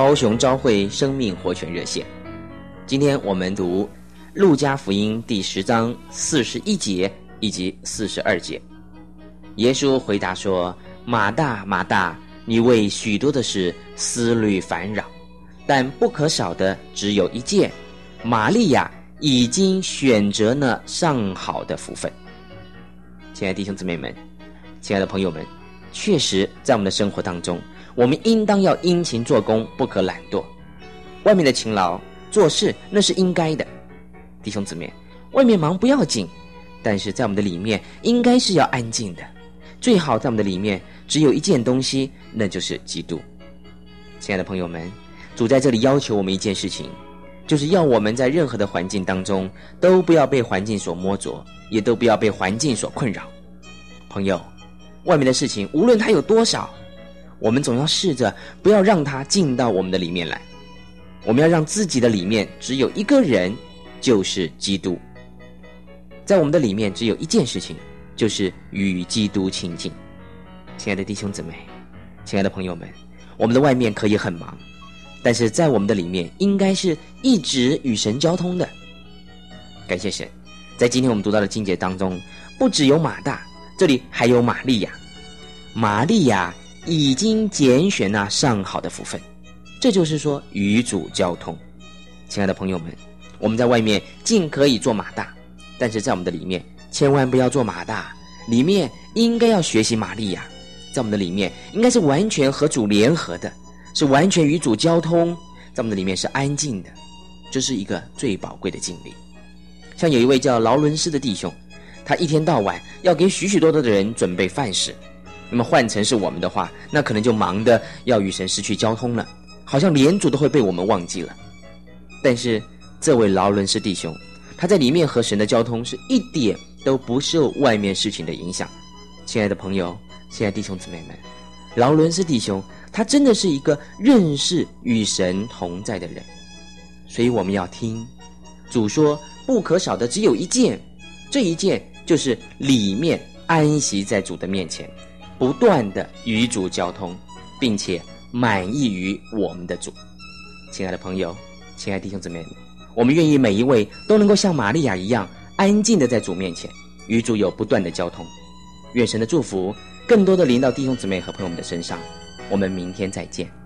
高雄朝会生命活泉热线。今天我们读路加福音第十章四十一节以及四十二节。耶稣回答说：“马大，马大，你为许多的事思虑烦扰，但不可少的只有一件。玛利亚已经选择了上好的福分。”亲爱的弟兄姊妹们，亲爱的朋友们，确实在我们的生活当中，我们应当要殷勤做工，不可懒惰。外面的勤劳做事那是应该的，弟兄姊妹，外面忙不要紧，但是在我们的里面应该是要安静的。最好在我们的里面只有一件东西，那就是基督。亲爱的朋友们，主在这里要求我们一件事情，就是要我们在任何的环境当中都不要被环境所摸着，也都不要被环境所困扰。朋友，外面的事情无论它有多少，我们总要试着不要让它进到我们的里面来。我们要让自己的里面只有一个人，就是基督。在我们的里面只有一件事情。就是与基督亲近，亲爱的弟兄姊妹，亲爱的朋友们，我们的外面可以很忙，但是在我们的里面，应该是一直与神交通的。感谢神，在今天我们读到的经节当中，不只有马大，这里还有玛利亚。玛利亚已经拣选了上好的福分，这就是说与主交通。亲爱的朋友们，我们在外面尽可以做马大，但是在我们的里面。千万不要做马大，里面应该要学习玛利亚，在我们的里面应该是完全和主联合的，是完全与主交通，在我们的里面是安静的，这是一个最宝贵的经历。像有一位叫劳伦斯的弟兄，他一天到晚要给许许多多的人准备饭食，那么换成是我们的话，那可能就忙得要与神失去交通了，好像连主都会被我们忘记了。但是这位劳伦斯弟兄，他在里面和神的交通是一点都不受外面事情的影响，亲爱的朋友，亲爱弟兄姊妹们，劳伦斯弟兄，他真的是一个认识与神同在的人，所以我们要听主说，不可少的只有一件，这一件就是里面安息在主的面前，不断的与主交通，并且满意于我们的主。亲爱的朋友，亲爱弟兄姊妹，我们愿意每一位都能够像玛利亚一样。安静的在主面前，与主有不断的交通。愿神的祝福更多的临到弟兄姊妹和朋友们的身上。我们明天再见。